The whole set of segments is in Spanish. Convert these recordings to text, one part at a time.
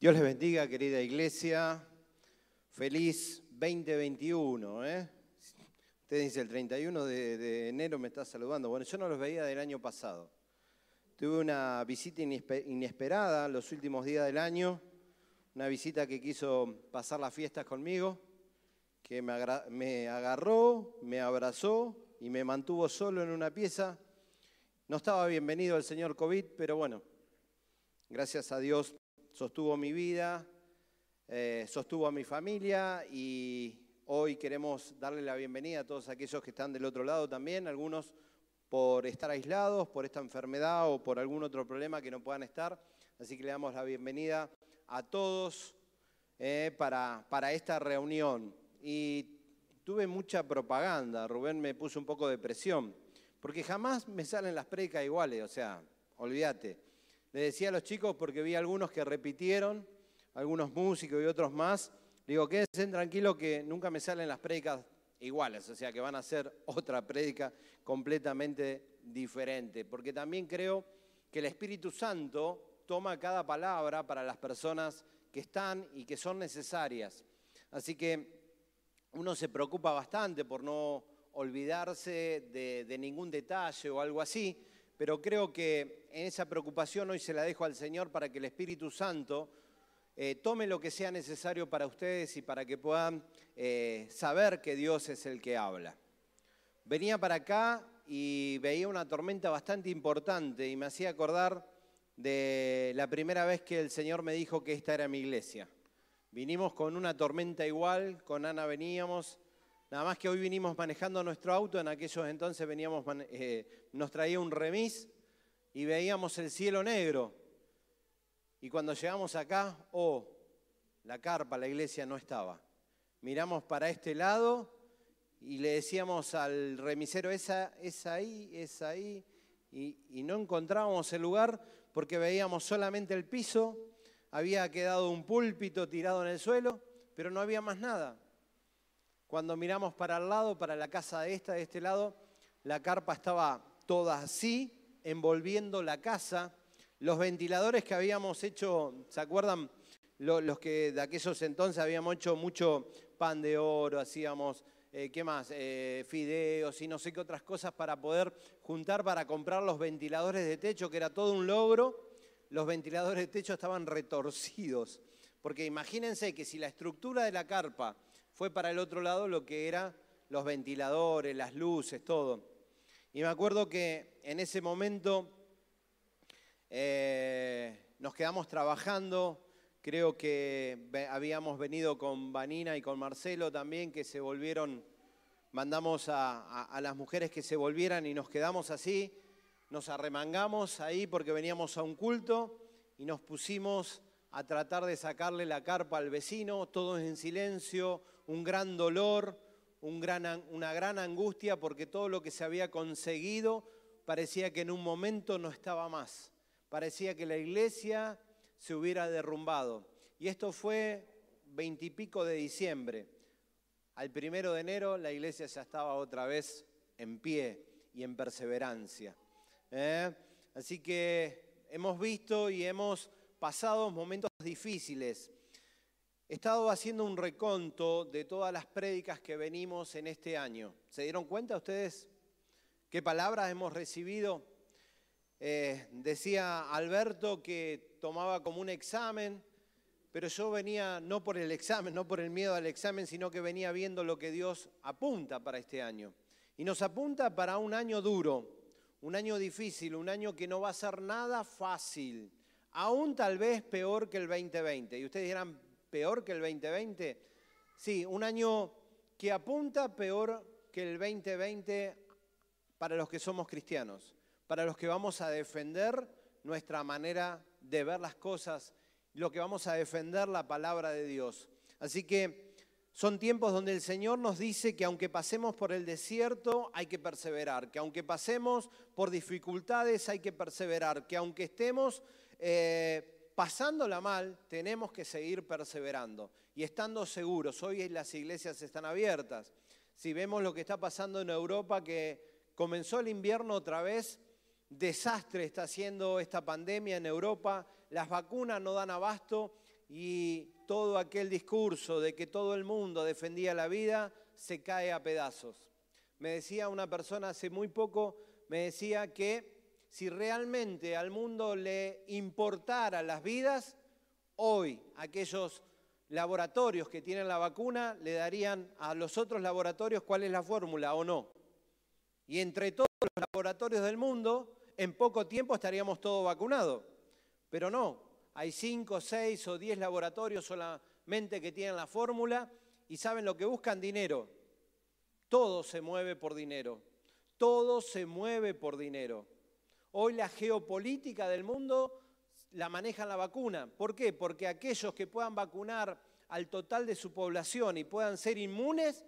Dios les bendiga, querida iglesia. Feliz 2021. ¿eh? Usted dice, el 31 de, enero me está saludando. Bueno, yo no los veía del año pasado. Tuve una visita inesperada los últimos días del año, una visita que quiso pasar las fiestas conmigo, que me agarró, me abrazó y me mantuvo solo en una pieza. No estaba bienvenido el señor COVID, pero bueno, gracias a Dios sostuvo mi vida, eh, sostuvo a mi familia y hoy queremos darle la bienvenida a todos aquellos que están del otro lado también, algunos por estar aislados, por esta enfermedad o por algún otro problema que no puedan estar. Así que le damos la bienvenida a todos eh, para, para esta reunión. Y tuve mucha propaganda, Rubén me puso un poco de presión, porque jamás me salen las predicas iguales, o sea, olvídate. Le decía a los chicos, porque vi algunos que repitieron, algunos músicos y otros más, digo, quédense tranquilos que nunca me salen las prédicas iguales, o sea que van a ser otra prédica completamente diferente, porque también creo que el Espíritu Santo toma cada palabra para las personas que están y que son necesarias. Así que uno se preocupa bastante por no olvidarse de ningún detalle o algo así, pero creo que en esa preocupación hoy se la dejo al Señor para que el Espíritu Santo eh, tome lo que sea necesario para ustedes y para que puedan eh, saber que Dios es el que habla. Venía para acá y veía una tormenta bastante importante y me hacía acordar de la primera vez que el Señor me dijo que esta era mi iglesia. Vinimos con una tormenta igual, con Ana veníamos Nada más que hoy vinimos manejando nuestro auto, en aquellos entonces veníamos, eh, nos traía un remis y veíamos el cielo negro. Y cuando llegamos acá, oh, la carpa, la iglesia no estaba. Miramos para este lado y le decíamos al remisero, esa es ahí, es ahí, y, y no encontrábamos el lugar porque veíamos solamente el piso, había quedado un púlpito tirado en el suelo, pero no había más nada. Cuando miramos para el lado, para la casa de esta, de este lado, la carpa estaba toda así, envolviendo la casa. Los ventiladores que habíamos hecho, ¿se acuerdan? Los que de aquellos entonces habíamos hecho mucho pan de oro, hacíamos, eh, ¿qué más? Eh, fideos y no sé qué otras cosas para poder juntar para comprar los ventiladores de techo, que era todo un logro. Los ventiladores de techo estaban retorcidos. Porque imagínense que si la estructura de la carpa fue para el otro lado lo que eran los ventiladores, las luces, todo. Y me acuerdo que en ese momento eh, nos quedamos trabajando, creo que habíamos venido con Vanina y con Marcelo también, que se volvieron, mandamos a, a las mujeres que se volvieran y nos quedamos así, nos arremangamos ahí porque veníamos a un culto y nos pusimos a tratar de sacarle la carpa al vecino, todos en silencio, un gran dolor, una gran angustia porque todo lo que se había conseguido parecía que en un momento no estaba más. Parecía que la iglesia se hubiera derrumbado. Y esto fue veintipico de diciembre. Al primero de enero la iglesia ya estaba otra vez en pie y en perseverancia. ¿eh? Así que hemos visto y hemos pasado momentos difíciles He estado haciendo un reconto de todas las prédicas que venimos en este año. ¿Se dieron cuenta ustedes qué palabras hemos recibido? Eh, decía Alberto que tomaba como un examen, pero yo venía no por el examen, no por el miedo al examen, sino que venía viendo lo que Dios apunta para este año. Y nos apunta para un año duro, un año difícil, un año que no va a ser nada fácil, aún tal vez peor que el 2020. Y ustedes dirán, peor que el 2020? Sí, un año que apunta peor que el 2020 para los que somos cristianos, para los que vamos a defender nuestra manera de ver las cosas, lo que vamos a defender la palabra de Dios. Así que son tiempos donde el Señor nos dice que aunque pasemos por el desierto hay que perseverar, que aunque pasemos por dificultades hay que perseverar, que aunque estemos... Eh, pasándola mal, tenemos que seguir perseverando y estando seguros. Hoy las iglesias están abiertas. Si vemos lo que está pasando en Europa, que comenzó el invierno otra vez, desastre está haciendo esta pandemia en Europa, las vacunas no dan abasto y todo aquel discurso de que todo el mundo defendía la vida se cae a pedazos. Me decía una persona hace muy poco, me decía que si realmente al mundo le importara las vidas, hoy aquellos laboratorios que tienen la vacuna le darían a los otros laboratorios cuál es la fórmula o no. Y entre todos los laboratorios del mundo, en poco tiempo estaríamos todos vacunados. Pero no, hay cinco, seis o diez laboratorios solamente que tienen la fórmula y saben lo que buscan dinero. Todo se mueve por dinero. Todo se mueve por dinero. Hoy la geopolítica del mundo la maneja la vacuna. ¿Por qué? Porque aquellos que puedan vacunar al total de su población y puedan ser inmunes,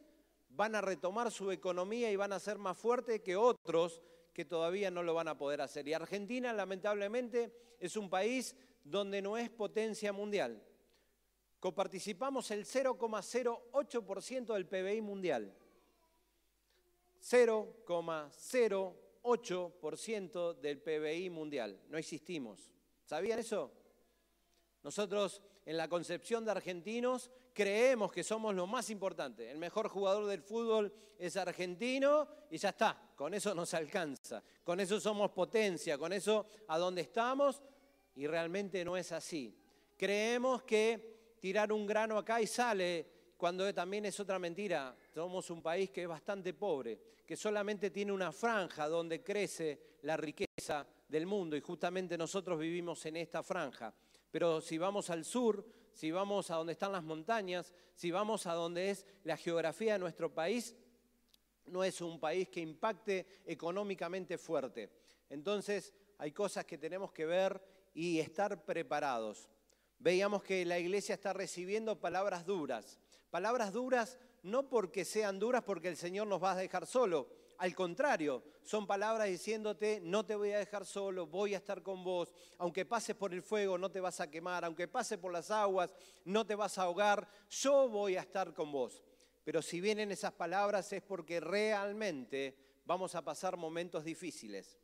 van a retomar su economía y van a ser más fuertes que otros que todavía no lo van a poder hacer. Y Argentina, lamentablemente, es un país donde no es potencia mundial. Coparticipamos el 0,08% del PBI mundial. 0,08% del PBI mundial. No existimos. ¿Sabían eso? Nosotros en la concepción de argentinos creemos que somos lo más importante. El mejor jugador del fútbol es argentino y ya está, con eso nos alcanza. Con eso somos potencia, con eso a dónde estamos y realmente no es así. Creemos que tirar un grano acá y sale, cuando también es otra mentira. Somos un país que es bastante pobre, que solamente tiene una franja donde crece la riqueza del mundo y justamente nosotros vivimos en esta franja. Pero si vamos al sur, si vamos a donde están las montañas, si vamos a donde es la geografía de nuestro país, no es un país que impacte económicamente fuerte. Entonces hay cosas que tenemos que ver y estar preparados. Veíamos que la iglesia está recibiendo palabras duras. Palabras duras no porque sean duras porque el Señor nos va a dejar solo. Al contrario, son palabras diciéndote, no te voy a dejar solo, voy a estar con vos. Aunque pases por el fuego, no te vas a quemar. Aunque pases por las aguas, no te vas a ahogar. Yo voy a estar con vos. Pero si vienen esas palabras es porque realmente vamos a pasar momentos difíciles.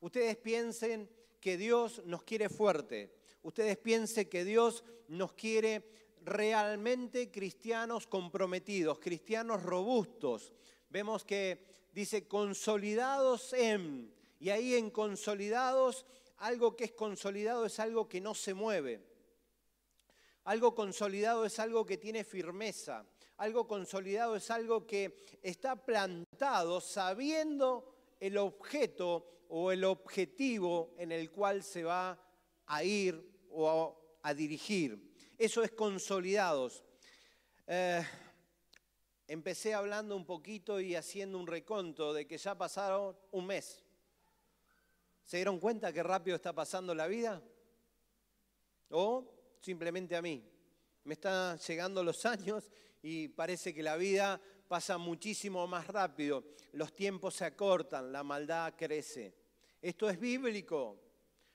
Ustedes piensen que Dios nos quiere fuerte. Ustedes piensen que Dios nos quiere realmente cristianos comprometidos, cristianos robustos. Vemos que dice consolidados en, y ahí en consolidados, algo que es consolidado es algo que no se mueve. Algo consolidado es algo que tiene firmeza. Algo consolidado es algo que está plantado sabiendo el objeto o el objetivo en el cual se va a ir o a, dirigir. Eso es consolidados. Eh, empecé hablando un poquito y haciendo un reconto de que ya pasaron un mes. ¿Se dieron cuenta qué rápido está pasando la vida? ¿O simplemente a mí? Me están llegando los años y parece que la vida pasa muchísimo más rápido. Los tiempos se acortan, la maldad crece. Esto es bíblico.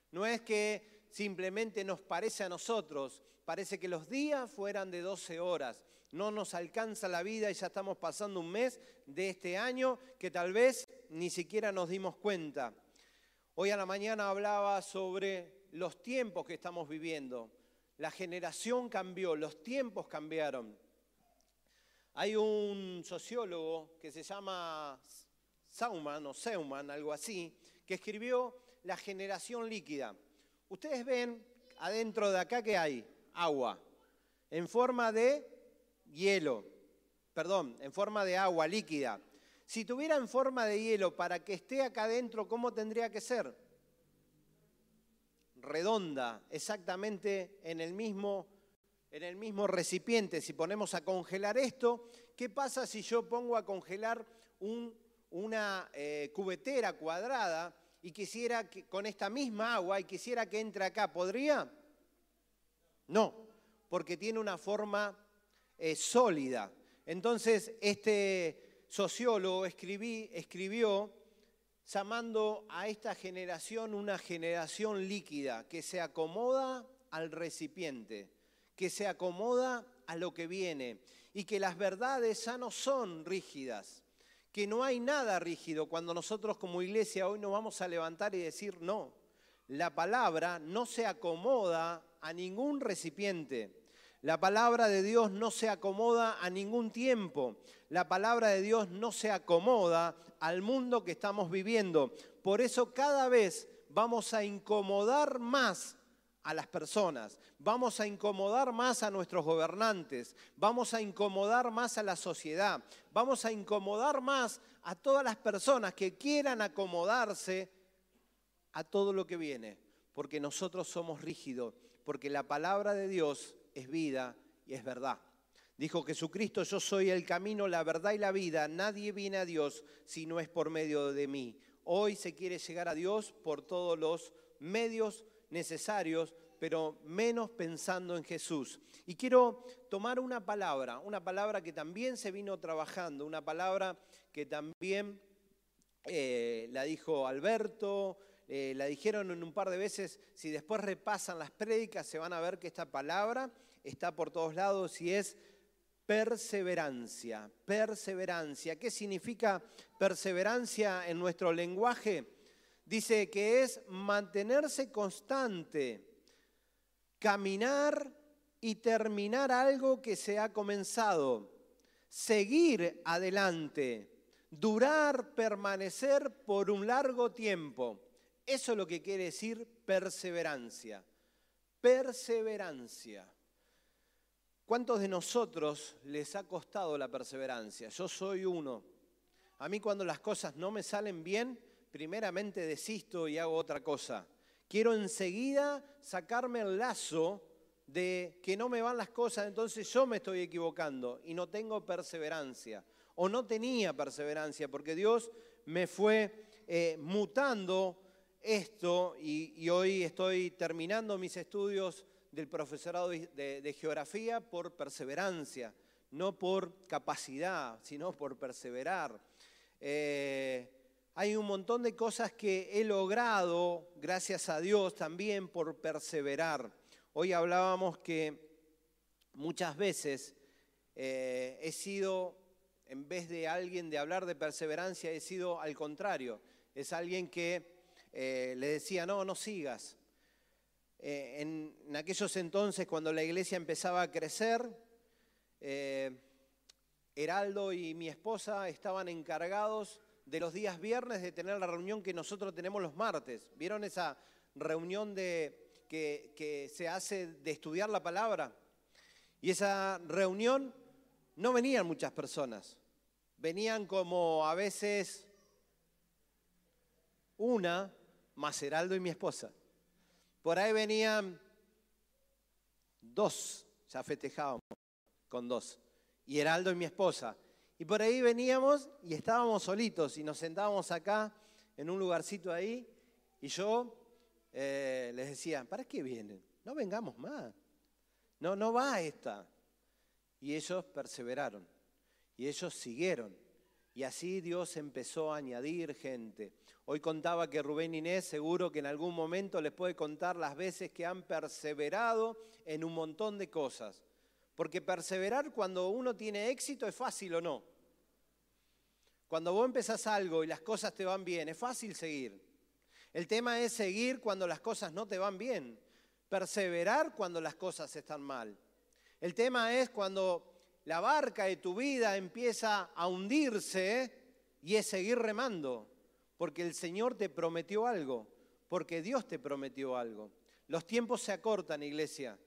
No es que simplemente nos parece a nosotros, parece que los días fueran de 12 horas. No nos alcanza la vida y ya estamos pasando un mes de este año que tal vez ni siquiera nos dimos cuenta. Hoy a la mañana hablaba sobre los tiempos que estamos viviendo. La generación cambió, los tiempos cambiaron. Hay un sociólogo que se llama Sauman o Seuman, algo así, que escribió La generación líquida. Ustedes ven adentro de acá que hay agua en forma de hielo, perdón, en forma de agua líquida. Si tuviera en forma de hielo para que esté acá adentro, ¿cómo tendría que ser? Redonda, exactamente en el mismo, en el mismo recipiente. Si ponemos a congelar esto, ¿qué pasa si yo pongo a congelar una eh, cubetera cuadrada y quisiera que, con esta misma agua y quisiera que entre acá, ¿podría? No, porque tiene una forma eh, sólida. Entonces, este sociólogo escribió llamando a esta generación una generación líquida, que se acomoda al recipiente, que se acomoda a lo que viene y que las verdades ya no son rígidas, que no hay nada rígido cuando nosotros como iglesia hoy nos vamos a levantar y decir no. La palabra no se acomoda a ningún recipiente. La palabra de Dios no se acomoda a ningún tiempo. La palabra de Dios no se acomoda al mundo que estamos viviendo. Por eso cada vez vamos a incomodar más a las personas, vamos a incomodar más a nuestros gobernantes, vamos a incomodar más a la sociedad, vamos a incomodar más a todas las personas que quieran acomodarse a todo lo que viene, porque nosotros somos rígidos, porque la palabra de Dios es vida y es verdad. Dijo Jesucristo, yo soy el camino, la verdad y la vida, nadie viene a Dios si no es por medio de mí. Hoy se quiere llegar a Dios por todos los medios necesarios, pero menos pensando en Jesús. Y quiero tomar una palabra, una palabra que también se vino trabajando, una palabra que también eh, la dijo Alberto, eh, la dijeron en un par de veces, si después repasan las prédicas se van a ver que esta palabra está por todos lados y es perseverancia, perseverancia. ¿Qué significa perseverancia en nuestro lenguaje? Dice que es mantenerse constante, caminar y terminar algo que se ha comenzado, seguir adelante, durar, permanecer por un largo tiempo. Eso es lo que quiere decir perseverancia. Perseverancia. ¿Cuántos de nosotros les ha costado la perseverancia? Yo soy uno. A mí cuando las cosas no me salen bien, primeramente desisto y hago otra cosa. Quiero enseguida sacarme el lazo de que no me van las cosas, entonces yo me estoy equivocando y no tengo perseverancia. O no tenía perseverancia, porque Dios me fue eh, mutando esto y, hoy estoy terminando mis estudios del profesorado de, geografía por perseverancia, no por capacidad, sino por perseverar. Eh, hay un montón de cosas que he logrado, gracias a Dios, también por perseverar. Hoy hablábamos que muchas veces eh, he sido, en vez de alguien de hablar de perseverancia, he sido al contrario. Es alguien que eh, le decía, no, no sigas. Eh, en, aquellos entonces, cuando la iglesia empezaba a crecer, Heraldo y mi esposa estaban encargados de los días viernes de tener la reunión que nosotros tenemos los martes. ¿Vieron esa reunión de, que se hace de estudiar la palabra? Y esa reunión no venían muchas personas, venían como a veces una, más Heraldo y mi esposa. Por ahí venían dos, ya festejábamos con dos, y Heraldo y mi esposa. Y por ahí veníamos y estábamos solitos y nos sentábamos acá en un lugarcito ahí y yo eh, les decía, ¿para qué vienen? No vengamos más. No, no va esta. Y ellos perseveraron y ellos siguieron. Y así Dios empezó a añadir gente. Hoy contaba que Rubén Inés seguro que en algún momento les puede contar las veces que han perseverado en un montón de cosas. Porque perseverar cuando uno tiene éxito es fácil o no. Cuando vos empezás algo y las cosas te van bien, es fácil seguir. El tema es seguir cuando las cosas no te van bien. Perseverar cuando las cosas están mal. El tema es cuando la barca de tu vida empieza a hundirse y es seguir remando. Porque el Señor te prometió algo. Porque Dios te prometió algo. Los tiempos se acortan, iglesia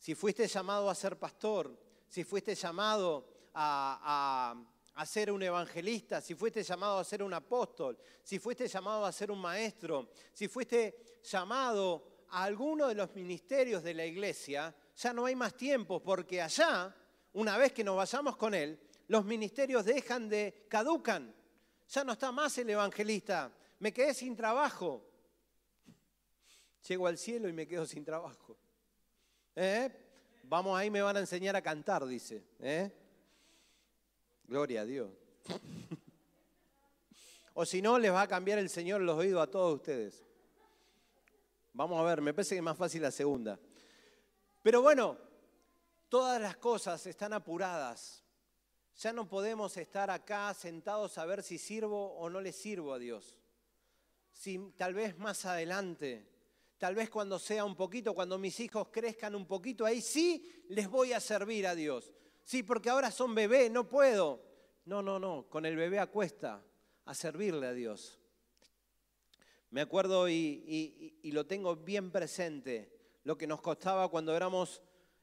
si fuiste llamado a ser pastor, si fuiste llamado a, ser un evangelista, si fuiste llamado a ser un apóstol, si fuiste llamado a ser un maestro, si fuiste llamado a alguno de los ministerios de la iglesia, ya no hay más tiempo porque allá, una vez que nos vayamos con él, los ministerios dejan de, caducan. Ya no está más el evangelista. Me quedé sin trabajo. Llego al cielo y me quedo sin trabajo. ¿Eh? Vamos ahí, me van a enseñar a cantar, dice. ¿eh? Gloria a Dios. o si no, les va a cambiar el Señor los oídos a todos ustedes. Vamos a ver, me parece que es más fácil la segunda. Pero bueno, todas las cosas están apuradas. Ya no podemos estar acá sentados a ver si sirvo o no le sirvo a Dios. Si tal vez más adelante tal vez cuando sea un poquito, cuando mis hijos crezcan un poquito, ahí sí les voy a servir a Dios. Sí, porque ahora son bebés, no puedo. No, no, no, con el bebé acuesta a servirle a Dios. Me acuerdo y, lo tengo bien presente, lo que nos costaba cuando éramos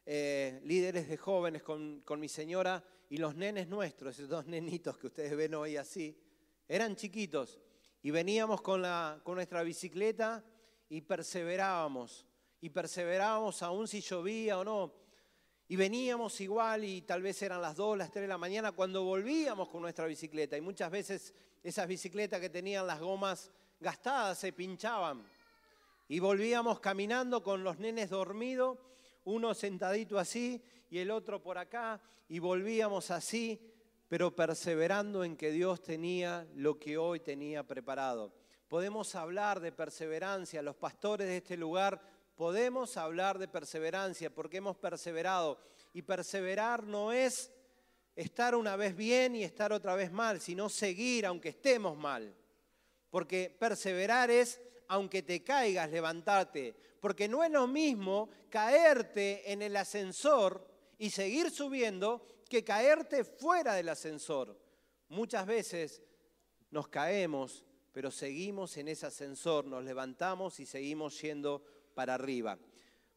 eh, líderes de jóvenes con, mi señora y los nenes nuestros, esos dos nenitos que ustedes ven hoy así, eran chiquitos y veníamos con, la, con nuestra bicicleta y perseverábamos, y perseverábamos aún si llovía o no. Y veníamos igual y tal vez eran las 2, las 3 de la mañana cuando volvíamos con nuestra bicicleta. Y muchas veces esas bicicletas que tenían las gomas gastadas se pinchaban. Y volvíamos caminando con los nenes dormidos, uno sentadito así y el otro por acá, y volvíamos así, pero perseverando en que Dios tenía lo que hoy tenía preparado. Podemos hablar de perseverancia, los pastores de este lugar podemos hablar de perseverancia porque hemos perseverado. Y perseverar no es estar una vez bien y estar otra vez mal, sino seguir aunque estemos mal. Porque perseverar es, aunque te caigas, levantarte. Porque no es lo mismo caerte en el ascensor y seguir subiendo que caerte fuera del ascensor. Muchas veces nos caemos, pero seguimos en ese ascensor, nos levantamos y seguimos yendo para arriba.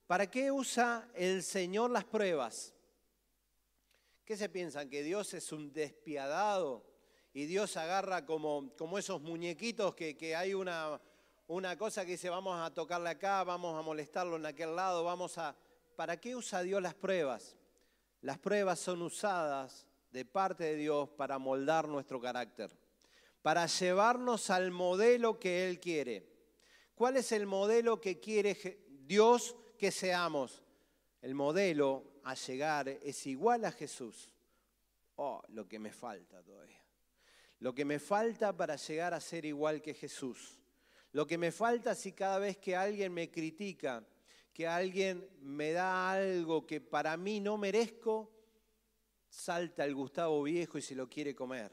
¿Para qué usa el Señor las pruebas? ¿Qué se piensan? ¿Que Dios es un despiadado? y Dios agarra como, como esos muñequitos que, que hay una, una cosa que dice, vamos a tocarle acá, vamos a molestarlo en aquel lado, vamos a... ¿Para qué usa Dios las pruebas? Las pruebas son usadas de parte de Dios para moldar nuestro carácter, para llevarnos al modelo que Él quiere. ¿Cuál es el modelo que quiere Dios que seamos? El modelo a llegar es igual a Jesús. Oh, lo que me falta todavía. Lo que me falta para llegar a ser igual que Jesús. Lo que me falta si cada vez que alguien me critica, que alguien me da algo que para mí no merezco, salta el Gustavo viejo y se lo quiere comer.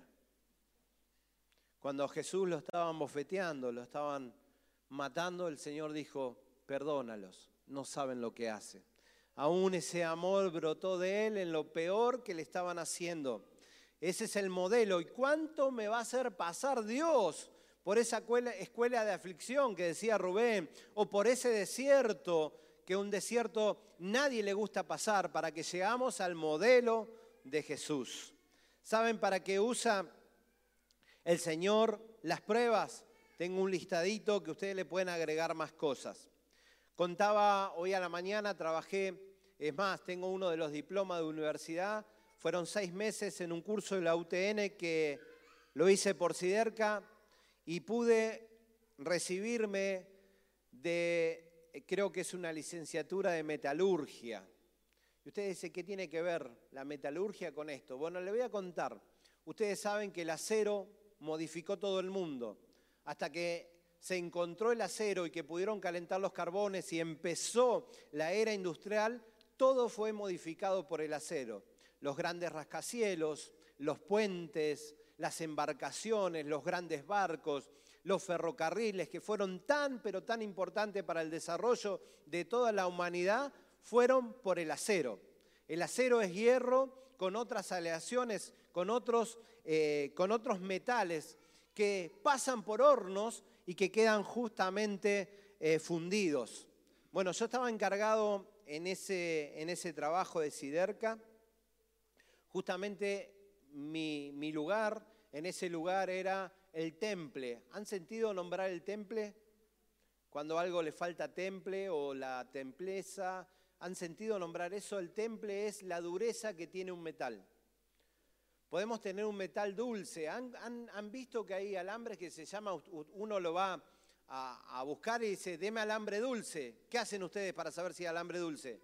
Cuando a Jesús lo estaban bofeteando, lo estaban matando, el Señor dijo, perdónalos, no saben lo que hacen. Aún ese amor brotó de él en lo peor que le estaban haciendo. Ese es el modelo. ¿Y cuánto me va a hacer pasar Dios por esa escuela de aflicción que decía Rubén? O por ese desierto, que un desierto nadie le gusta pasar, para que llegamos al modelo de Jesús. ¿Saben para qué usa el Señor las pruebas? Tengo un listadito que ustedes le pueden agregar más cosas. Contaba hoy a la mañana, trabajé, es más, tengo uno de los diplomas de universidad fueron seis meses en un curso de la UTN que lo hice por Siderca y pude recibirme de, creo que es una licenciatura de metalurgia. Y ustedes dicen, ¿qué tiene que ver la metalurgia con esto? Bueno, le voy a contar. Ustedes saben que el acero modificó todo el mundo. Hasta que se encontró el acero y que pudieron calentar los carbones y empezó la era industrial, todo fue modificado por el acero los grandes rascacielos, los puentes, las embarcaciones, los grandes barcos, los ferrocarriles, que fueron tan, pero tan importantes para el desarrollo de toda la humanidad, fueron por el acero. El acero es hierro con otras aleaciones, con otros, eh, con otros metales que pasan por hornos y que quedan justamente eh, fundidos. Bueno, yo estaba encargado en ese, en ese trabajo de Siderca Justamente mi, lugar, en ese lugar era el temple. ¿Han sentido nombrar el temple? Cuando algo le falta temple o la templeza, ¿han sentido nombrar eso? El temple es la dureza que tiene un metal. Podemos tener un metal dulce. ¿Han, visto que hay alambres que se llama, uno lo va a, a, buscar y dice, deme alambre dulce? ¿Qué hacen ustedes para saber si hay alambre dulce?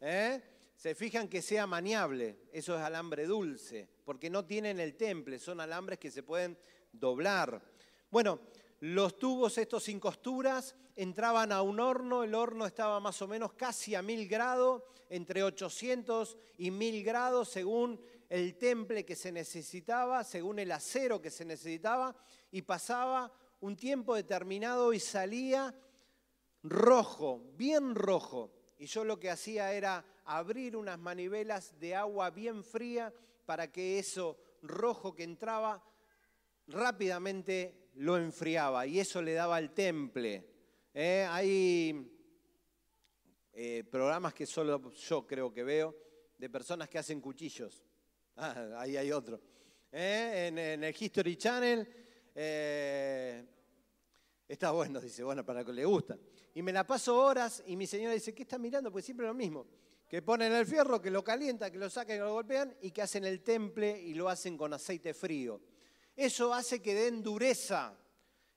¿Eh? Se fijan que sea maniable, eso es alambre dulce, porque no tienen el temple, son alambres que se pueden doblar. Bueno, los tubos estos sin costuras entraban a un horno, el horno estaba más o menos casi a mil grados, entre 800 y mil grados según el temple que se necesitaba, según el acero que se necesitaba, y pasaba un tiempo determinado y salía rojo, bien rojo. Y yo lo que hacía era abrir unas manivelas de agua bien fría para que eso rojo que entraba rápidamente lo enfriaba y eso le daba al temple. ¿eh? hay eh, programas que solo yo creo que veo de personas que hacen cuchillos. Ah, ahí hay otro. ¿eh? En, en, el History Channel está bueno, dice, bueno, para que le gusta. Y me la paso horas y mi señora dice, ¿qué está mirando? Pues siempre lo mismo. Que ponen el fierro, que lo calienta, que lo sacan, que lo golpean y que hacen el temple y lo hacen con aceite frío. Eso hace que den dureza.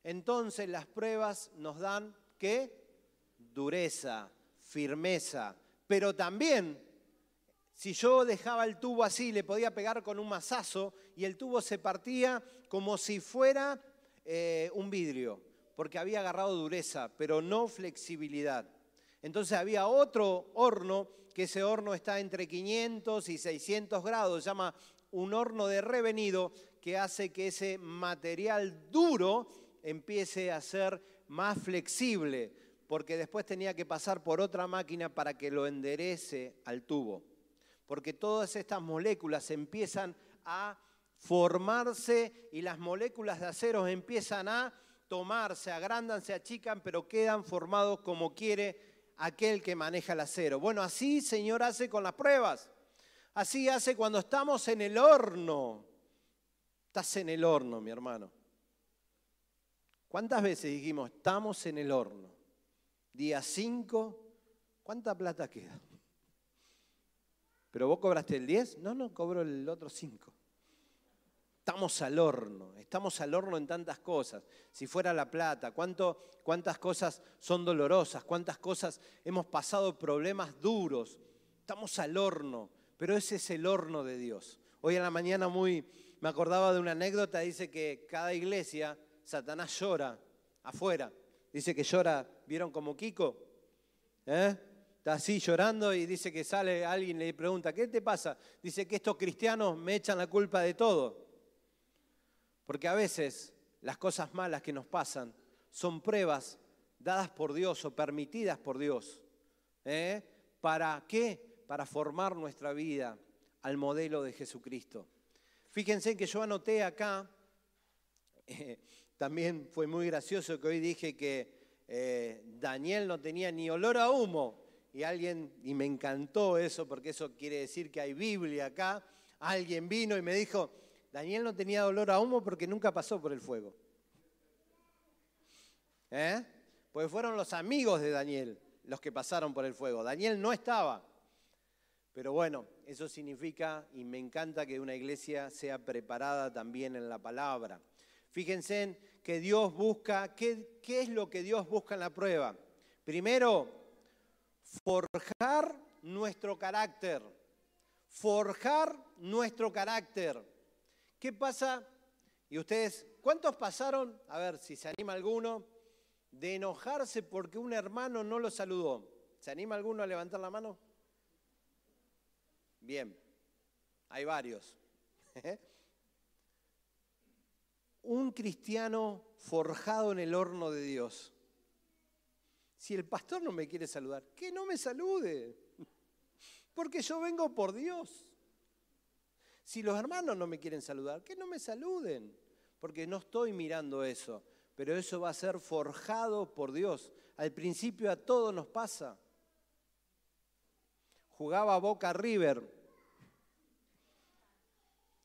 Entonces las pruebas nos dan qué? Dureza, firmeza. Pero también, si yo dejaba el tubo así, le podía pegar con un mazazo y el tubo se partía como si fuera eh, un vidrio porque había agarrado dureza, pero no flexibilidad. Entonces había otro horno, que ese horno está entre 500 y 600 grados, se llama un horno de revenido, que hace que ese material duro empiece a ser más flexible, porque después tenía que pasar por otra máquina para que lo enderece al tubo. Porque todas estas moléculas empiezan a formarse y las moléculas de acero empiezan a tomar, se agrandan, se achican, pero quedan formados como quiere aquel que maneja el acero. Bueno, así Señor hace con las pruebas. Así hace cuando estamos en el horno. Estás en el horno, mi hermano. ¿Cuántas veces dijimos, estamos en el horno? Día 5, ¿cuánta plata queda? ¿Pero vos cobraste el 10? No, no, cobro el otro 5. Estamos al horno, estamos al horno en tantas cosas. Si fuera la plata, cuántas cosas son dolorosas, cuántas cosas hemos pasado problemas duros. Estamos al horno, pero ese es el horno de Dios. Hoy en la mañana muy me acordaba de una anécdota, dice que cada iglesia Satanás llora afuera. Dice que llora, ¿vieron como Kiko? ¿Eh? Está así llorando y dice que sale alguien y le pregunta, ¿qué te pasa? Dice que estos cristianos me echan la culpa de todo. Porque a veces las cosas malas que nos pasan son pruebas dadas por Dios o permitidas por Dios. ¿eh? ¿Para qué? Para formar nuestra vida al modelo de Jesucristo. Fíjense que yo anoté acá, eh, también fue muy gracioso que hoy dije que eh, Daniel no tenía ni olor a humo. Y alguien, y me encantó eso, porque eso quiere decir que hay Biblia acá. Alguien vino y me dijo, Daniel no tenía dolor a humo porque nunca pasó por el fuego. ¿Eh? Pues fueron los amigos de Daniel los que pasaron por el fuego. Daniel no estaba. Pero bueno, eso significa, y me encanta que una iglesia sea preparada también en la palabra. Fíjense en que Dios busca, ¿qué, ¿qué es lo que Dios busca en la prueba? Primero, forjar nuestro carácter. Forjar nuestro carácter. ¿Qué pasa? Y ustedes, ¿cuántos pasaron? A ver si se anima alguno, de enojarse porque un hermano no lo saludó. ¿Se anima alguno a levantar la mano? Bien, hay varios. un cristiano forjado en el horno de Dios. Si el pastor no me quiere saludar, que no me salude, porque yo vengo por Dios. Si los hermanos no me quieren saludar, que no me saluden, porque no estoy mirando eso, pero eso va a ser forjado por Dios. Al principio a todos nos pasa. Jugaba Boca River.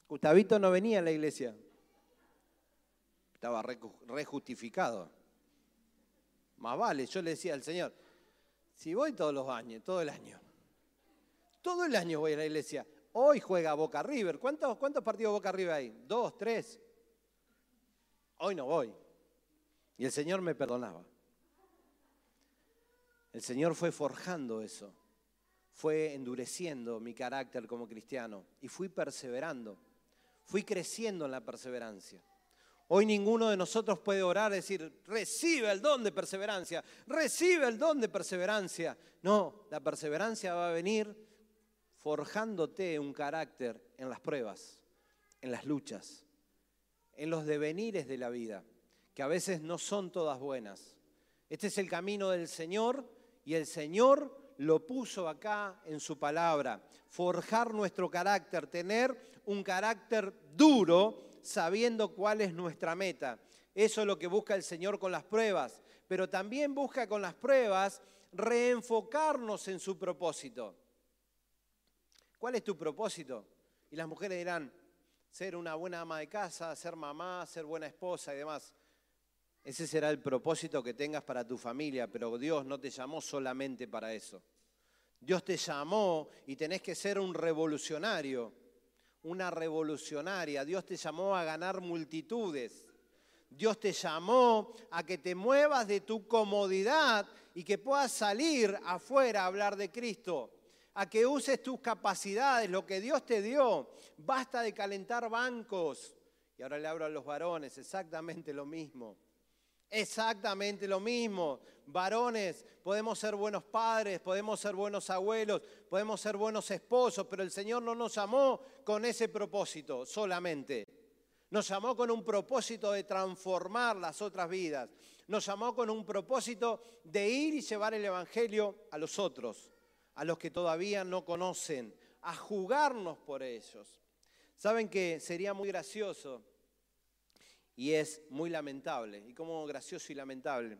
Gustavito no venía a la iglesia. Estaba rejustificado. Más vale, yo le decía al Señor, si voy todos los años, todo el año, todo el año voy a la iglesia, Hoy juega Boca River. ¿Cuántos, cuántos partidos Boca River hay? ¿Dos, tres? Hoy no voy. Y el Señor me perdonaba. El Señor fue forjando eso, fue endureciendo mi carácter como cristiano y fui perseverando, fui creciendo en la perseverancia. Hoy ninguno de nosotros puede orar y decir, recibe el don de perseverancia, recibe el don de perseverancia. No, la perseverancia va a venir forjándote un carácter en las pruebas, en las luchas, en los devenires de la vida. que a veces no son todas buenas. Este es el camino del Señor y el Señor lo puso acá en su palabra. Forjar nuestro carácter, tener un carácter duro sabiendo cuál es nuestra meta. Eso es lo que busca el Señor con las pruebas, pero también busca con las pruebas reenfocarnos en su propósito. ¿Cuál es tu propósito? Y las mujeres dirán, ser una buena ama de casa, ser mamá, ser buena esposa y demás. Ese será el propósito que tengas para tu familia, pero Dios no te llamó solamente para eso. Dios te llamó y tenés que ser un revolucionario, una revolucionaria. Dios te llamó a ganar multitudes. Dios te llamó a que te muevas de tu comodidad y que puedas salir afuera a hablar de Cristo, a que uses tus capacidades, lo que Dios te dio. Basta de calentar bancos. Y ahora le hablo a los varones, exactamente lo mismo. Exactamente lo mismo. Varones, podemos ser buenos padres, podemos ser buenos abuelos, podemos ser buenos esposos, pero el Señor no nos llamó con ese propósito solamente. Nos llamó con un propósito de transformar las otras vidas. Nos llamó con un propósito de ir y llevar el Evangelio a los otros, a los que todavía no conocen, a jugarnos por ellos. Saben que sería muy gracioso y es muy lamentable. ¿Y cómo gracioso y lamentable?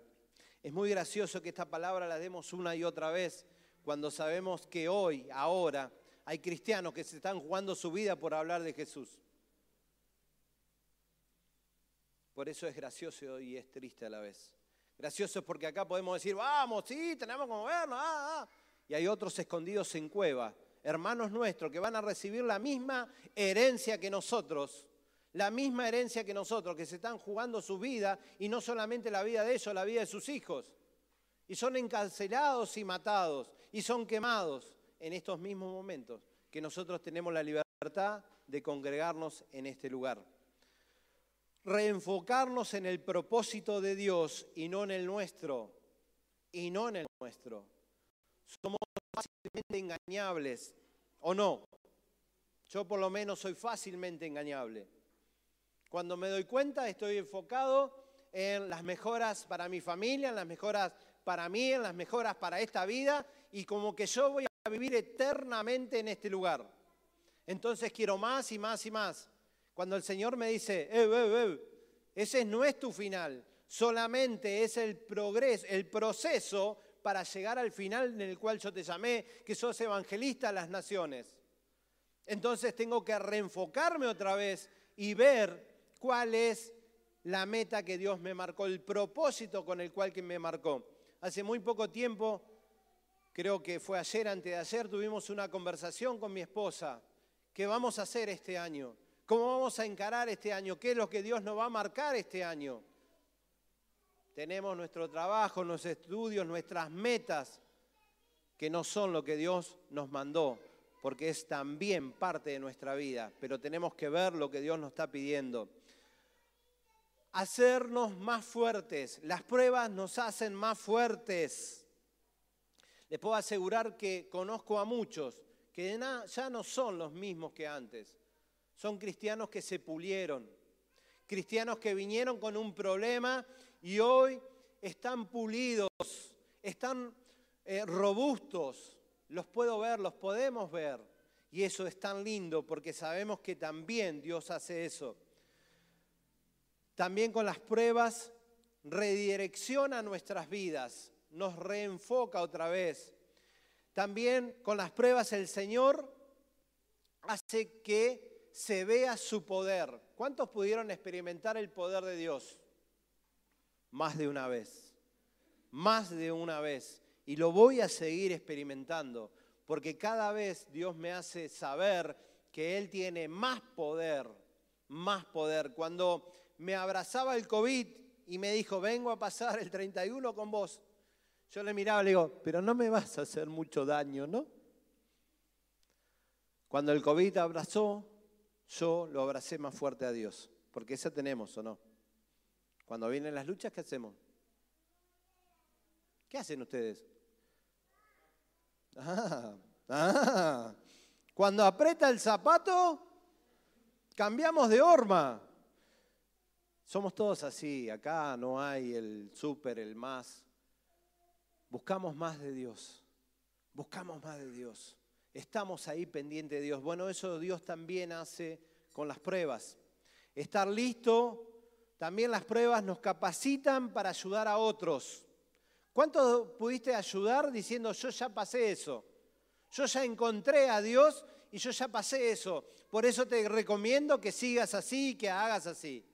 Es muy gracioso que esta palabra la demos una y otra vez cuando sabemos que hoy, ahora, hay cristianos que se están jugando su vida por hablar de Jesús. Por eso es gracioso y es triste a la vez. Gracioso es porque acá podemos decir, vamos, sí, tenemos que movernos, ah, ah. Y hay otros escondidos en cueva, hermanos nuestros que van a recibir la misma herencia que nosotros, la misma herencia que nosotros, que se están jugando su vida y no solamente la vida de ellos, la vida de sus hijos. Y son encarcelados y matados y son quemados en estos mismos momentos que nosotros tenemos la libertad de congregarnos en este lugar. Reenfocarnos en el propósito de Dios y no en el nuestro. Y no en el nuestro. Somos fácilmente engañables, ¿o no? Yo por lo menos soy fácilmente engañable. Cuando me doy cuenta, estoy enfocado en las mejoras para mi familia, en las mejoras para mí, en las mejoras para esta vida, y como que yo voy a vivir eternamente en este lugar. Entonces quiero más y más y más. Cuando el Señor me dice, eh, eh, eh, ese no es tu final, solamente es el progreso, el proceso para llegar al final en el cual yo te llamé, que sos evangelista a las naciones. Entonces tengo que reenfocarme otra vez y ver cuál es la meta que Dios me marcó, el propósito con el cual que me marcó. Hace muy poco tiempo, creo que fue ayer, antes de ayer, tuvimos una conversación con mi esposa. ¿Qué vamos a hacer este año? ¿Cómo vamos a encarar este año? ¿Qué es lo que Dios nos va a marcar este año? Tenemos nuestro trabajo, nuestros estudios, nuestras metas, que no son lo que Dios nos mandó, porque es también parte de nuestra vida, pero tenemos que ver lo que Dios nos está pidiendo hacernos más fuertes. Las pruebas nos hacen más fuertes. Les puedo asegurar que conozco a muchos que ya no son los mismos que antes. Son cristianos que se pulieron, cristianos que vinieron con un problema y hoy están pulidos, están eh, robustos. Los puedo ver, los podemos ver. Y eso es tan lindo porque sabemos que también Dios hace eso. También con las pruebas redirecciona nuestras vidas, nos reenfoca otra vez. También con las pruebas el Señor hace que se vea su poder. ¿Cuántos pudieron experimentar el poder de Dios? Más de una vez, más de una vez. Y lo voy a seguir experimentando, porque cada vez Dios me hace saber que Él tiene más poder, más poder. Cuando me abrazaba el COVID y me dijo, vengo a pasar el 31 con vos. Yo le miraba y le digo, pero no me vas a hacer mucho daño, ¿no? Cuando el COVID abrazó, yo lo abracé más fuerte a Dios, porque esa tenemos o no. Cuando vienen las luchas, ¿qué hacemos? ¿Qué hacen ustedes? Ah, ah. Cuando aprieta el zapato, cambiamos de horma. Somos todos así, acá no hay el súper, el más. Buscamos más de Dios, buscamos más de Dios. Estamos ahí pendiente de Dios. Bueno, eso Dios también hace con las pruebas. Estar listo, también las pruebas nos capacitan para ayudar a otros. ¿Cuánto pudiste ayudar diciendo, yo ya pasé eso? Yo ya encontré a Dios y yo ya pasé eso. Por eso te recomiendo que sigas así, que hagas así.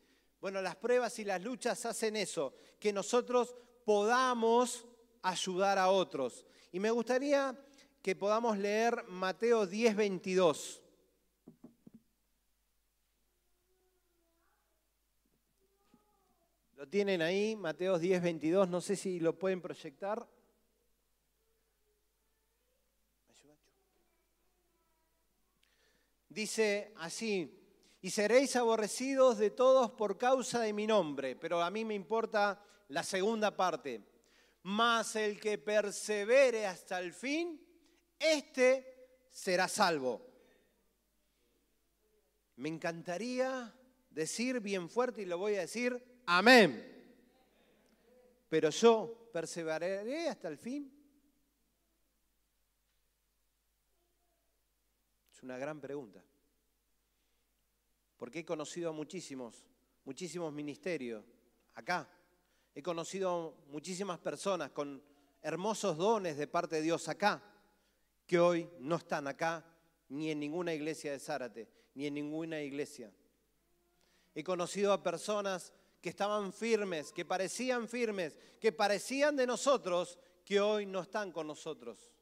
Bueno, las pruebas y las luchas hacen eso, que nosotros podamos ayudar a otros. Y me gustaría que podamos leer Mateo 10, 22. Lo tienen ahí, Mateo 10, 22, no sé si lo pueden proyectar. Dice así, y seréis aborrecidos de todos por causa de mi nombre. Pero a mí me importa la segunda parte. Mas el que persevere hasta el fin, éste será salvo. Me encantaría decir bien fuerte y lo voy a decir, amén. Pero yo perseveraré hasta el fin. Es una gran pregunta porque he conocido a muchísimos, muchísimos ministerios acá. He conocido muchísimas personas con hermosos dones de parte de Dios acá, que hoy no están acá ni en ninguna iglesia de Zárate, ni en ninguna iglesia. He conocido a personas que estaban firmes, que parecían firmes, que parecían de nosotros, que hoy no están con nosotros.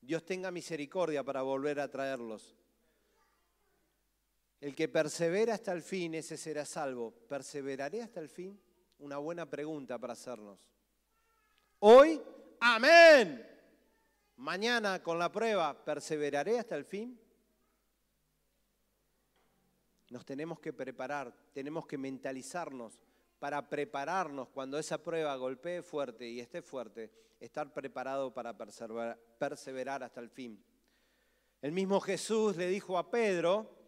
Dios tenga misericordia para volver a traerlos. El que persevera hasta el fin, ese será salvo. ¿Perseveraré hasta el fin? Una buena pregunta para hacernos. Hoy, amén. Mañana con la prueba, ¿perseveraré hasta el fin? Nos tenemos que preparar, tenemos que mentalizarnos para prepararnos cuando esa prueba golpee fuerte y esté fuerte, estar preparado para perseverar, hasta el fin. El mismo Jesús le dijo a Pedro,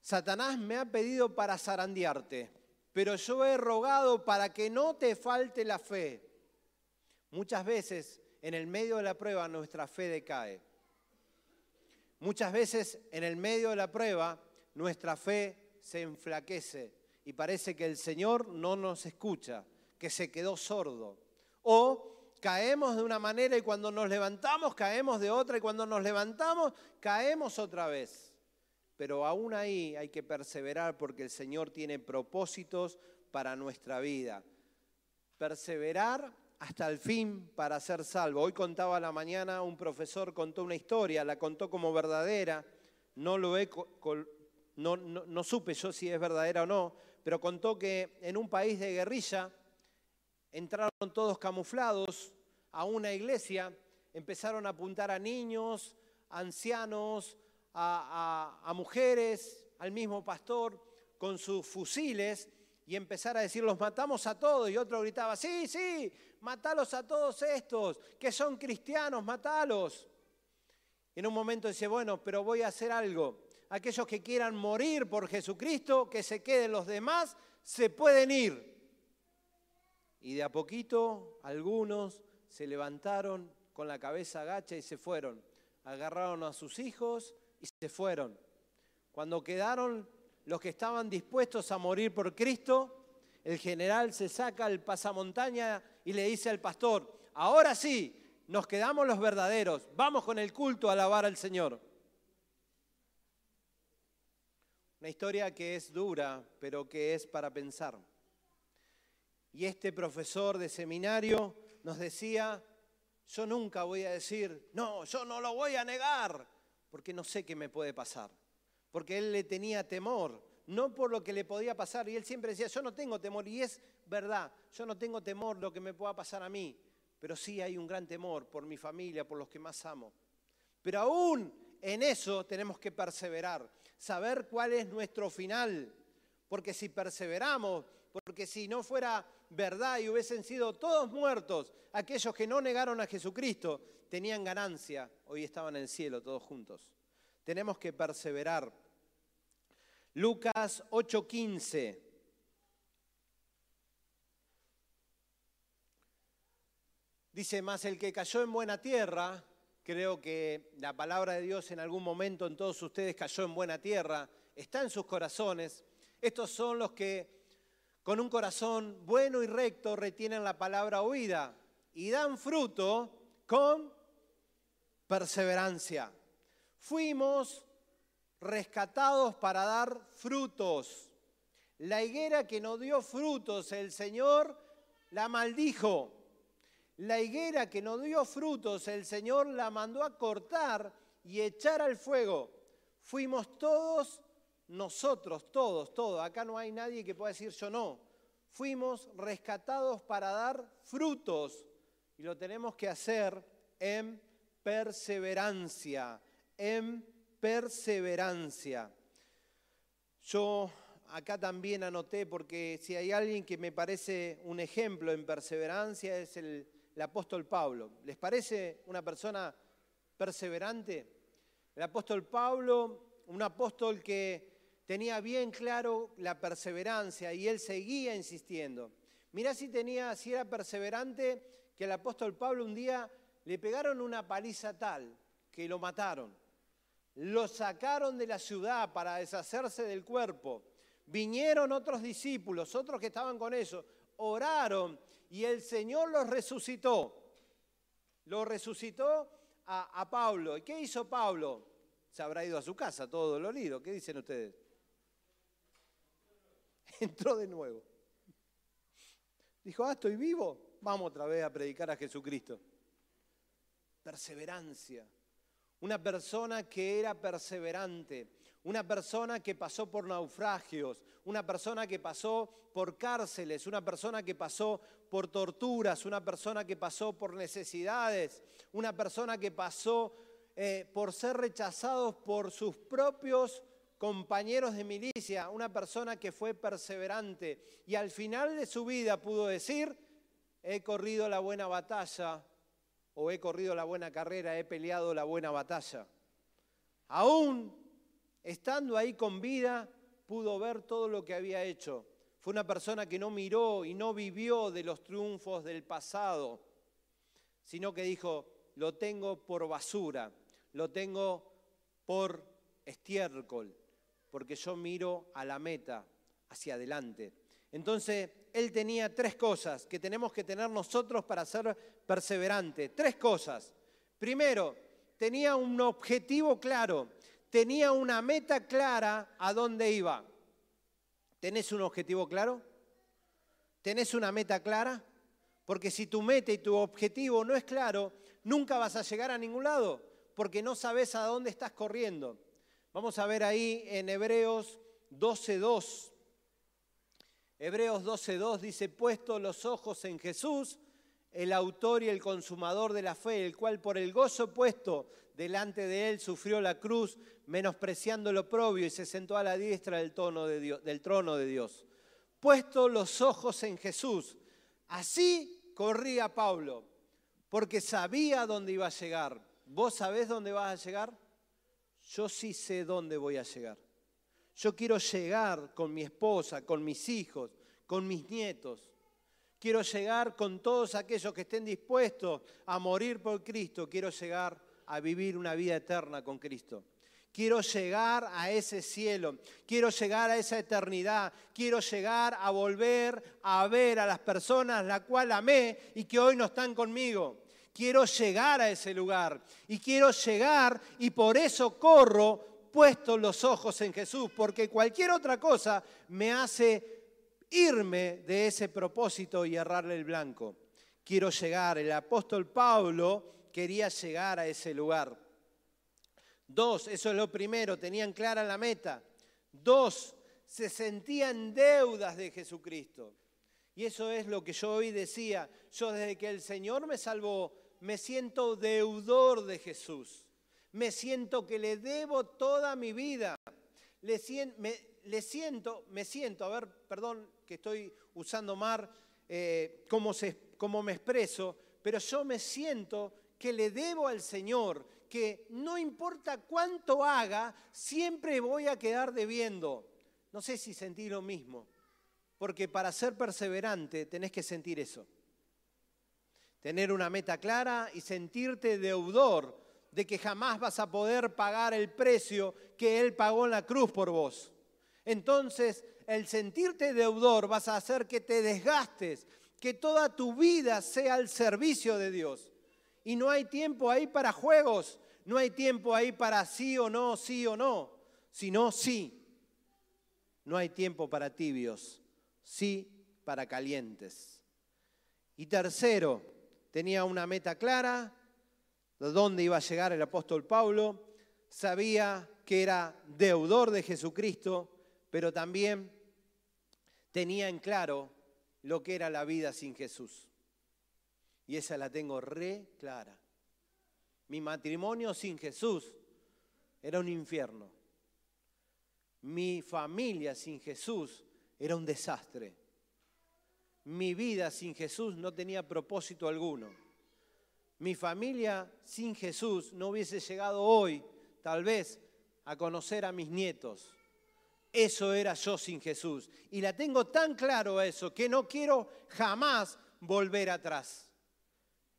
Satanás me ha pedido para zarandearte, pero yo he rogado para que no te falte la fe. Muchas veces en el medio de la prueba nuestra fe decae. Muchas veces en el medio de la prueba nuestra fe se enflaquece y parece que el Señor no nos escucha, que se quedó sordo. O caemos de una manera y cuando nos levantamos caemos de otra y cuando nos levantamos caemos otra vez pero aún ahí hay que perseverar porque el Señor tiene propósitos para nuestra vida. Perseverar hasta el fin para ser salvo. Hoy contaba a la mañana, un profesor contó una historia, la contó como verdadera, no, lo he, no, no supe yo si es verdadera o no, pero contó que en un país de guerrilla entraron todos camuflados a una iglesia, empezaron a apuntar a niños, ancianos, a, mujeres, al mismo pastor, con sus fusiles y empezar a decir, los matamos a todos. Y otro gritaba, sí, sí, matalos a todos estos, que son cristianos, matalos. en un momento dice, bueno, pero voy a hacer algo. Aquellos que quieran morir por Jesucristo, que se queden los demás, se pueden ir. Y de a poquito algunos se levantaron con la cabeza agacha y se fueron. Agarraron a sus hijos y se fueron. Cuando quedaron los que estaban dispuestos a morir por Cristo, el general se saca el pasamontaña y le dice al pastor, ahora sí, nos quedamos los verdaderos, vamos con el culto a alabar al Señor. Una historia que es dura, pero que es para pensar. Y este profesor de seminario nos decía, yo nunca voy a decir, no, yo no lo voy a negar, porque no sé qué me puede pasar. Porque él le tenía temor, no por lo que le podía pasar. Y él siempre decía, yo no tengo temor. Y es verdad, yo no tengo temor lo que me pueda pasar a mí. Pero sí hay un gran temor por mi familia, por los que más amo. Pero aún en eso tenemos que perseverar, saber cuál es nuestro final, porque si perseveramos, porque si no fuera verdad y hubiesen sido todos muertos, aquellos que no negaron a Jesucristo tenían ganancia, hoy estaban en el cielo todos juntos. Tenemos que perseverar. Lucas 8:15. Dice, más el que cayó en buena tierra, creo que la palabra de Dios en algún momento en todos ustedes cayó en buena tierra, está en sus corazones. Estos son los que con un corazón bueno y recto retienen la palabra oída y dan fruto con perseverancia. Fuimos rescatados para dar frutos. La higuera que no dio frutos, el Señor la maldijo. La higuera que no dio frutos, el Señor la mandó a cortar y echar al fuego. Fuimos todos nosotros, todos, todos. Acá no hay nadie que pueda decir yo no. Fuimos rescatados para dar frutos y lo tenemos que hacer en perseverancia, en perseverancia. Yo acá también anoté, porque si hay alguien que me parece un ejemplo en perseverancia es el, apóstol Pablo. ¿Les parece una persona perseverante? El apóstol Pablo, un apóstol que tenía bien claro la perseverancia y él seguía insistiendo. Mirá si tenía, si era perseverante, que el apóstol Pablo un día le pegaron una paliza tal que lo mataron. Lo sacaron de la ciudad para deshacerse del cuerpo. Vinieron otros discípulos, otros que estaban con ellos, oraron y el Señor los resucitó. Lo resucitó a, a Pablo. ¿Y qué hizo Pablo? Se habrá ido a su casa todo dolorido. ¿Qué dicen ustedes? Entró de nuevo. Dijo, ah, estoy vivo. Vamos otra vez a predicar a Jesucristo. Perseverancia una persona que era perseverante, una persona que pasó por naufragios, una persona que pasó por cárceles, una persona que pasó por torturas, una persona que pasó por necesidades, una persona que pasó eh, por ser rechazados por sus propios compañeros de milicia, una persona que fue perseverante y al final de su vida pudo decir, he corrido la buena batalla, o he corrido la buena carrera, he peleado la buena batalla. Aún estando ahí con vida, pudo ver todo lo que había hecho. Fue una persona que no miró y no vivió de los triunfos del pasado, sino que dijo, lo tengo por basura, lo tengo por estiércol, porque yo miro a la meta, hacia adelante. Entonces, él tenía tres cosas que tenemos que tener nosotros para ser perseverantes. Tres cosas. Primero, tenía un objetivo claro, tenía una meta clara a dónde iba. ¿Tenés un objetivo claro? ¿Tenés una meta clara? Porque si tu meta y tu objetivo no es claro, nunca vas a llegar a ningún lado, porque no sabes a dónde estás corriendo. Vamos a ver ahí en Hebreos 12.2. Hebreos 12.2 dice, puesto los ojos en Jesús, el autor y el consumador de la fe, el cual por el gozo puesto delante de él sufrió la cruz, menospreciando lo propio y se sentó a la diestra del, del trono de Dios. Puesto los ojos en Jesús. Así corría Pablo, porque sabía dónde iba a llegar. ¿Vos sabés dónde vas a llegar? Yo sí sé dónde voy a llegar. Yo quiero llegar con mi esposa, con mis hijos, con mis nietos. Quiero llegar con todos aquellos que estén dispuestos a morir por Cristo. Quiero llegar a vivir una vida eterna con Cristo. Quiero llegar a ese cielo, quiero llegar a esa eternidad, quiero llegar a volver a ver a las personas la cual amé y que hoy no están conmigo. Quiero llegar a ese lugar y quiero llegar y por eso corro puesto los ojos en Jesús, porque cualquier otra cosa me hace irme de ese propósito y errarle el blanco. Quiero llegar, el apóstol Pablo quería llegar a ese lugar. Dos, eso es lo primero, tenían clara la meta. Dos, se sentían deudas de Jesucristo. Y eso es lo que yo hoy decía. Yo desde que el Señor me salvó, me siento deudor de Jesús me siento que le debo toda mi vida. Le, siento, me siento, a ver, perdón que estoy usando mal eh, cómo, cómo me expreso, pero yo me siento que le debo al Señor, que no importa cuánto haga, siempre voy a quedar debiendo. No sé si sentí lo mismo, porque para ser perseverante tenés que sentir eso. tener una meta clara y sentirte deudor de que jamás vas a poder pagar el precio que Él pagó en la cruz por vos. Entonces, el sentirte deudor vas a hacer que te desgastes, que toda tu vida sea al servicio de Dios. Y no hay tiempo ahí para juegos, no hay tiempo ahí para sí o no, sí o no, sino sí. No hay tiempo para tibios, sí para calientes. Y tercero, tenía una meta clara de dónde iba a llegar el apóstol Pablo, sabía que era deudor de Jesucristo, pero también tenía en claro lo que era la vida sin Jesús. Y esa la tengo re clara. Mi matrimonio sin Jesús era un infierno. Mi familia sin Jesús era un desastre. Mi vida sin Jesús no tenía propósito alguno. Mi familia sin Jesús no hubiese llegado hoy, tal vez, a conocer a mis nietos. Eso era yo sin Jesús. Y la tengo tan claro eso que no quiero jamás volver atrás.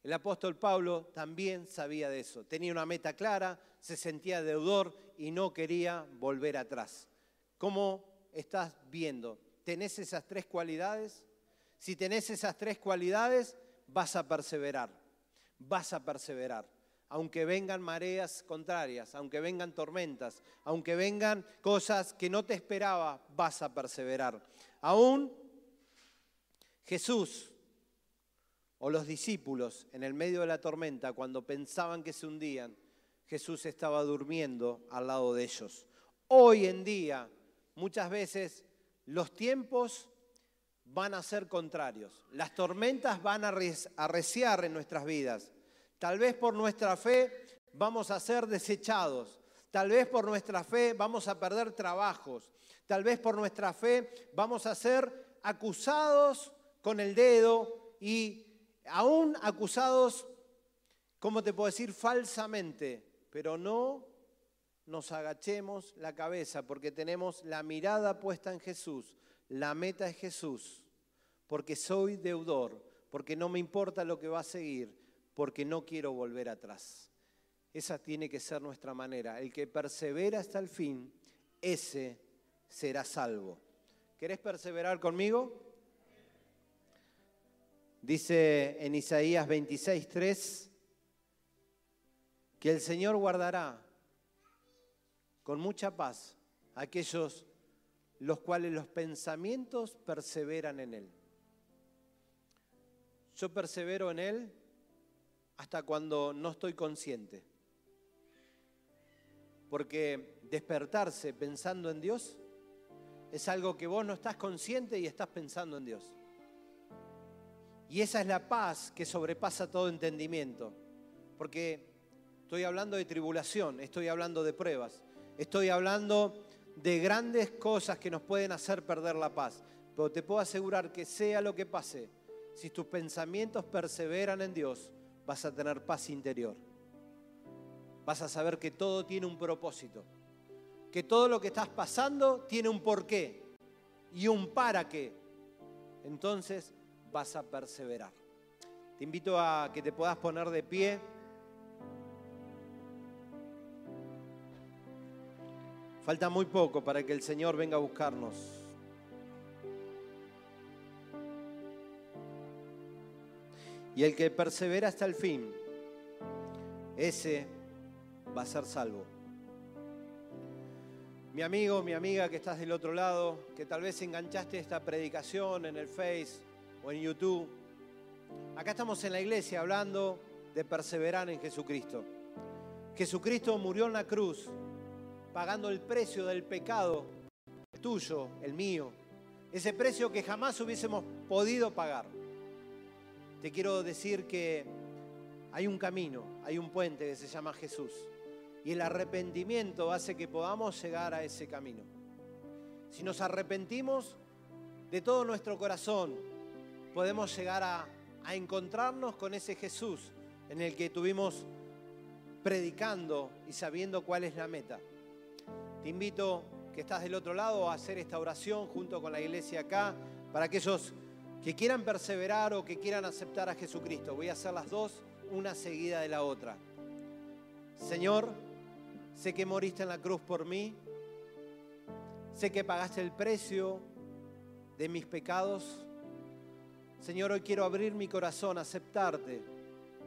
El apóstol Pablo también sabía de eso. Tenía una meta clara, se sentía deudor y no quería volver atrás. ¿Cómo estás viendo? ¿Tenés esas tres cualidades? Si tenés esas tres cualidades, vas a perseverar, vas a perseverar. Aunque vengan mareas contrarias, aunque vengan tormentas, aunque vengan cosas que no te esperaba, vas a perseverar. Aún Jesús o los discípulos en el medio de la tormenta, cuando pensaban que se hundían, Jesús estaba durmiendo al lado de ellos. Hoy en día, muchas veces, los tiempos van a ser contrarios. Las tormentas van a arreciar en nuestras vidas. Tal vez por nuestra fe vamos a ser desechados. Tal vez por nuestra fe vamos a perder trabajos. Tal vez por nuestra fe vamos a ser acusados con el dedo y aún acusados, ¿cómo te puedo decir? Falsamente. Pero no nos agachemos la cabeza porque tenemos la mirada puesta en Jesús. La meta es Jesús porque soy deudor, porque no me importa lo que va a seguir, porque no quiero volver atrás. Esa tiene que ser nuestra manera. El que persevera hasta el fin, ese será salvo. ¿Querés perseverar conmigo? Dice en Isaías 26:3 que el Señor guardará con mucha paz aquellos los cuales los pensamientos perseveran en Él. Yo persevero en Él hasta cuando no estoy consciente. Porque despertarse pensando en Dios es algo que vos no estás consciente y estás pensando en Dios. Y esa es la paz que sobrepasa todo entendimiento. Porque estoy hablando de tribulación, estoy hablando de pruebas, estoy hablando de grandes cosas que nos pueden hacer perder la paz. Pero te puedo asegurar que sea lo que pase, si tus pensamientos perseveran en Dios, vas a tener paz interior. Vas a saber que todo tiene un propósito. Que todo lo que estás pasando tiene un porqué y un para qué. Entonces vas a perseverar. Te invito a que te puedas poner de pie. Falta muy poco para que el Señor venga a buscarnos. Y el que persevera hasta el fin, ese va a ser salvo. Mi amigo, mi amiga que estás del otro lado, que tal vez enganchaste esta predicación en el Face o en YouTube, acá estamos en la iglesia hablando de perseverar en Jesucristo. Jesucristo murió en la cruz, pagando el precio del pecado, tuyo, el mío, ese precio que jamás hubiésemos podido pagar te quiero decir que hay un camino, hay un puente que se llama Jesús. Y el arrepentimiento hace que podamos llegar a ese camino. Si nos arrepentimos de todo nuestro corazón, podemos llegar a, encontrarnos con ese Jesús en el que estuvimos predicando y sabiendo cuál es la meta. Te invito que estás del otro lado a hacer esta oración junto con la iglesia acá, para aquellos que quieran perseverar o que quieran aceptar a Jesucristo. Voy a hacer las dos, una seguida de la otra. Señor, sé que moriste en la cruz por mí, sé que pagaste el precio de mis pecados. Señor, hoy quiero abrir mi corazón, aceptarte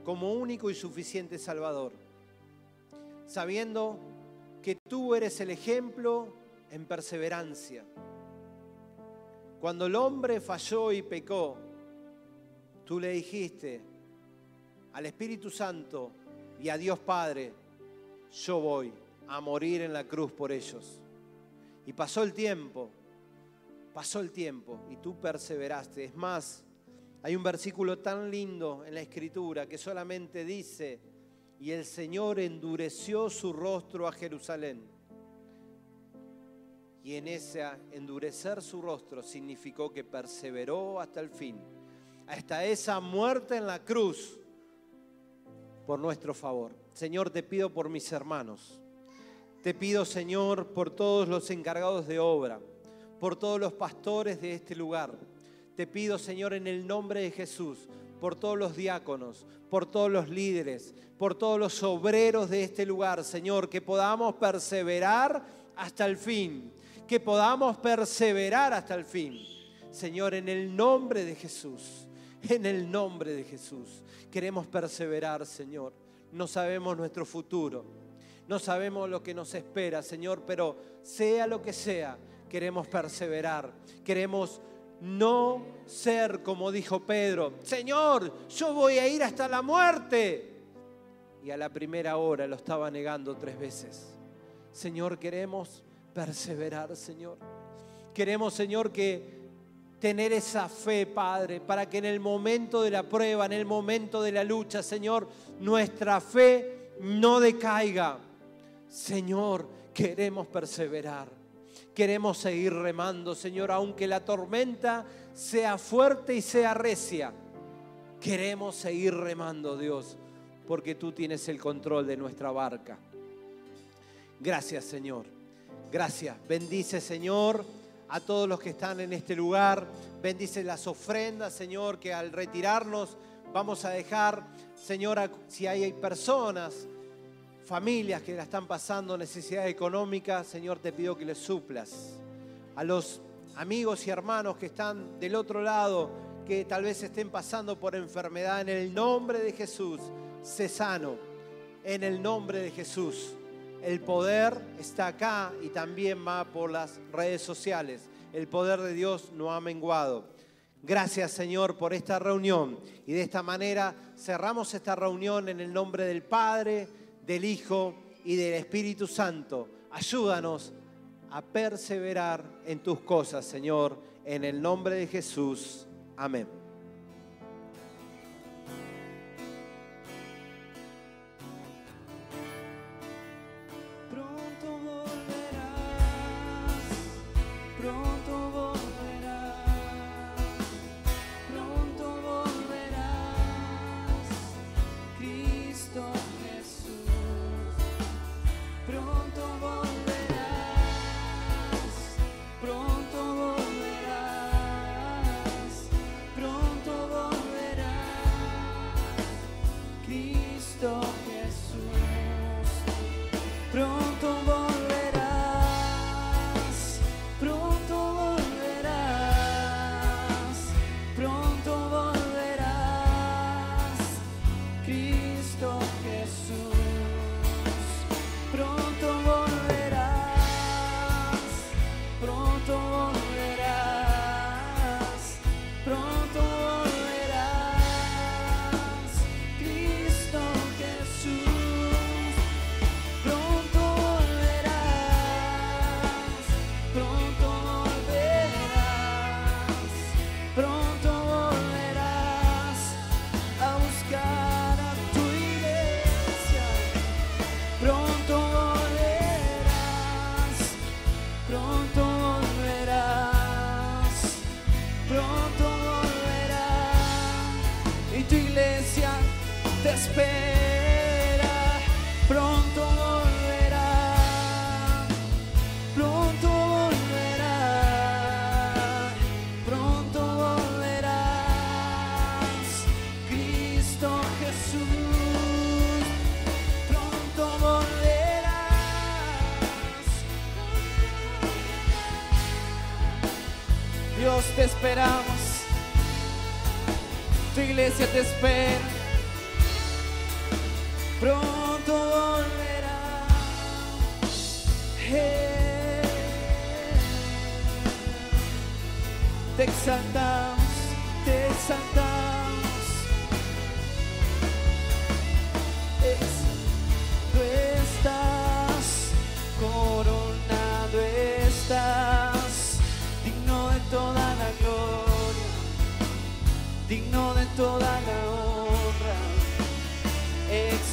como único y suficiente Salvador, sabiendo que tú eres el ejemplo en perseverancia cuando el hombre falló y pecó, tú le dijiste al Espíritu Santo y a Dios Padre, yo voy a morir en la cruz por ellos. Y pasó el tiempo, pasó el tiempo y tú perseveraste. Es más, hay un versículo tan lindo en la escritura que solamente dice, y el Señor endureció su rostro a Jerusalén y en ese endurecer su rostro significó que perseveró hasta el fin, hasta esa muerte en la cruz por nuestro favor. Señor, te pido por mis hermanos, te pido, Señor, por todos los encargados de obra, por todos los pastores de este lugar. Te pido, Señor, en el nombre de Jesús, por todos los diáconos, por todos los líderes, por todos los obreros de este lugar, Señor, que podamos perseverar hasta el fin que podamos perseverar hasta el fin. Señor, en el nombre de Jesús, en el nombre de Jesús, queremos perseverar, Señor. No sabemos nuestro futuro, no sabemos lo que nos espera, Señor, pero sea lo que sea, queremos perseverar, queremos no ser como dijo Pedro, Señor, yo voy a ir hasta la muerte. Y a la primera hora lo estaba negando tres veces. Señor, queremos perseverar, Señor. Queremos, Señor, que tener esa fe, Padre, para que en el momento de la prueba, en el momento de la lucha, Señor, nuestra fe no decaiga. Señor, queremos perseverar. Queremos seguir remando, Señor, aunque la tormenta sea fuerte y sea recia. Queremos seguir remando, Dios, porque tú tienes el control de nuestra barca. Gracias, Señor. Gracias. Bendice, Señor, a todos los que están en este lugar. Bendice las ofrendas, Señor, que al retirarnos vamos a dejar, Señor, si hay personas, familias que la están pasando necesidad económica, Señor, te pido que les suplas. A los amigos y hermanos que están del otro lado, que tal vez estén pasando por enfermedad, en el nombre de Jesús, sé sano. En el nombre de Jesús el poder está acá y también va por las redes sociales. El poder de Dios no ha menguado. Gracias Señor por esta reunión. Y de esta manera cerramos esta reunión en el nombre del Padre, del Hijo y del Espíritu Santo. Ayúdanos a perseverar en tus cosas, Señor, en el nombre de Jesús. Amén. Pronto volverás,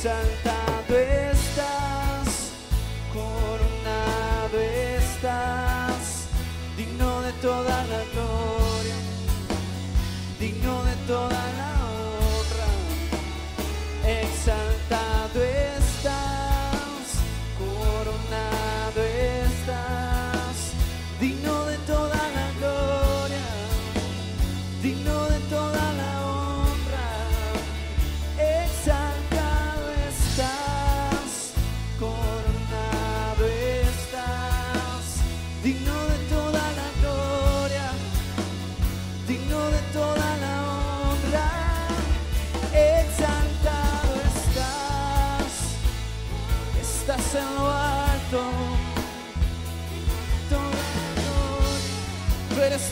Santa.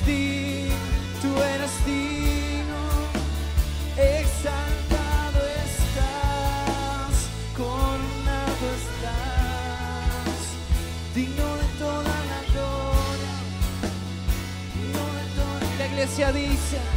tú eres digno, exaltado estás, coronado estás, digno de toda la gloria, digno de toda la iglesia dice.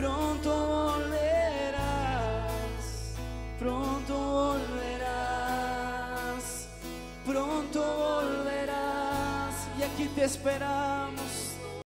pronto volverás, pronto volverás, pronto volverás y aquí te esperarás.